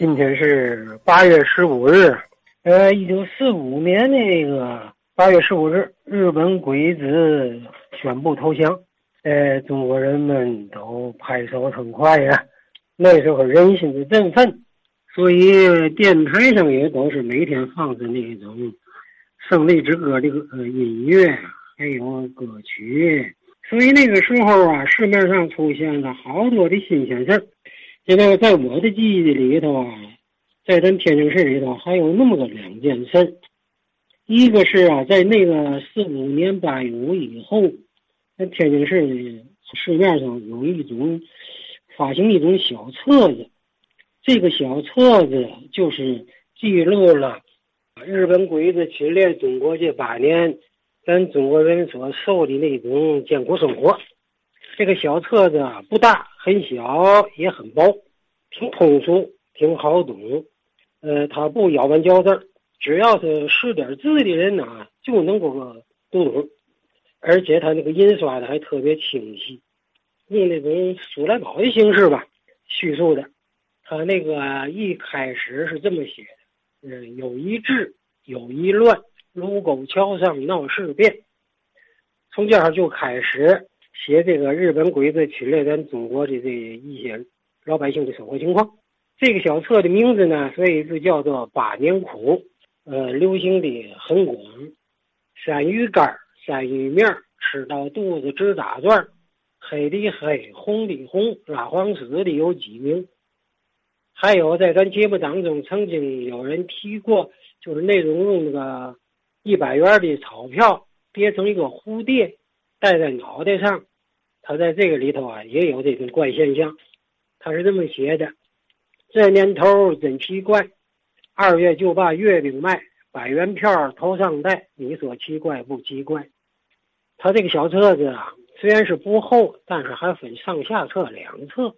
今天是八月十五日，呃，一九四五年那个八月十五日，日本鬼子宣布投降，呃，中国人们都拍手称快呀。那时候人心的振奋，所以电台上也都是每天放着那种胜利之歌的呃音乐，还有歌曲。所以那个时候啊，市面上出现了好多的新鲜事儿。现在在我的记忆里头啊，在咱天津市里头还有那么个两件事，一个是啊，在那个四五年八月五以后，在天津市的市面上有一种发行一种小册子，这个小册子就是记录了日本鬼子侵略中国这八年。咱中国人所受的那种艰苦生活，这个小册子不大，很小，也很薄，挺通俗，挺好懂。呃，它不咬文嚼字，只要是识点字的人呐，就能够读懂。而且它那个印刷的还特别清晰，用那种书来宝的形式吧，叙述的。他那个一开始是这么写的：嗯，有一治，有一乱。卢沟桥上闹事变，从这儿就开始写这个日本鬼子侵略咱中国的这一些老百姓的生活情况。这个小册的名字呢，所以就叫做《八年苦》，呃，流行的很广。山芋干、山芋面吃到肚子直打转，黑的黑，红的红，拉黄死的有几名？还有在咱节目当中曾经有人提过，就是那种用那个。一百元的钞票叠成一个蝴蝶，戴在脑袋上。他在这个里头啊，也有这种怪现象。他是这么写的：这年头真奇怪，二月就把月饼卖，百元票头上戴。你说奇怪不奇怪？他这个小册子啊，虽然是不厚，但是还分上下册两册。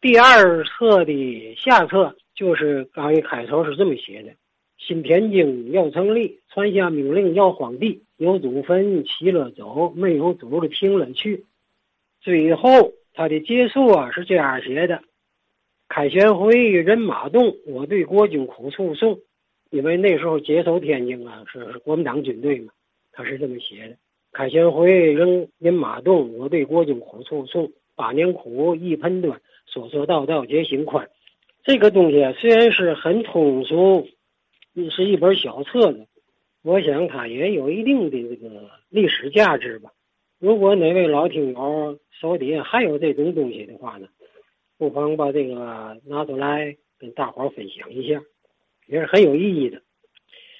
第二册的下册就是刚一开头是这么写的。新天津要成立，传下命令要荒地，有祖坟起了走，没有祖的停了去。最后他的结束啊是这样写的：凯旋回人马动，我对国军苦诉讼。因为那时候接手天津啊是国民党军队嘛，他是这么写的：凯旋回人人马动，我对国军苦诉讼。八年苦一盆端，说说道道皆心宽。这个东西虽然是很通俗。是一本小册子，我想它也有一定的这个历史价值吧。如果哪位老听友手底下还有这种东西的话呢，不妨把这个拿出来跟大伙分享一下，也是很有意义的。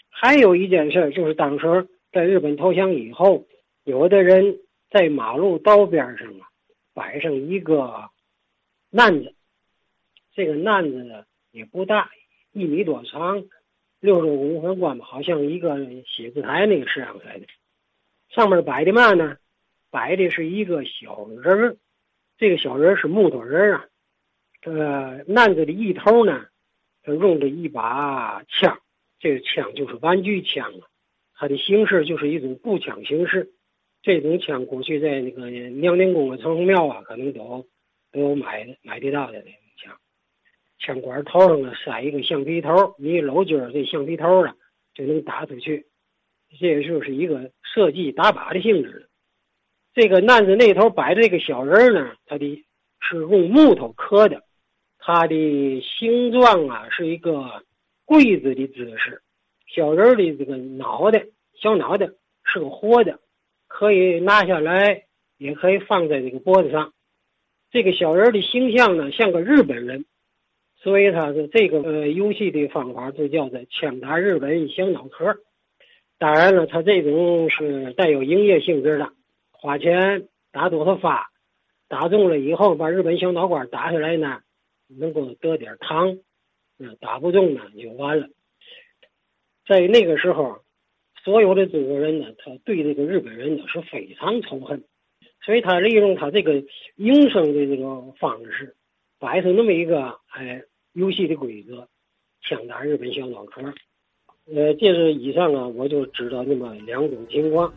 还有一件事就是当时在日本投降以后，有的人在马路道边上啊摆上一个难子，这个难子呢也不大，一米多长。六十五公分宽吧，好像一个写字台那个式样似的。上面摆的嘛呢？摆的是一个小人儿，这个小人是木头人啊。呃，案子的一头呢，用着一把枪，这个枪就是玩具枪啊。它的形式就是一种步枪形式。这种枪过去在那个娘娘宫啊、城隍庙啊，可能都都有买买得到的那种。枪枪管头上呢塞一个橡皮头，你一搂劲儿，这橡皮头呢就能打出去。这个就是一个射击打靶的性质。这个男子那头摆的这个小人呢，他的是用木头刻的，它的形状啊是一个柜子的姿势。小人的这个脑袋，小脑袋是个活的，可以拿下来，也可以放在这个脖子上。这个小人的形象呢，像个日本人。所以他是这个呃游戏的方法就叫做枪打日本小脑壳。当然了，他这种是带有营业性质的，花钱打多少发，打中了以后把日本小脑瓜打下来呢，能够得点糖。嗯，打不中呢就完了。在那个时候，所有的中国人呢，他对这个日本人呢是非常仇恨，所以他利用他这个营生的这个方式，摆出那么一个哎。游戏的规则，枪打日本小脑壳，呃，这是以上啊，我就知道那么两种情况。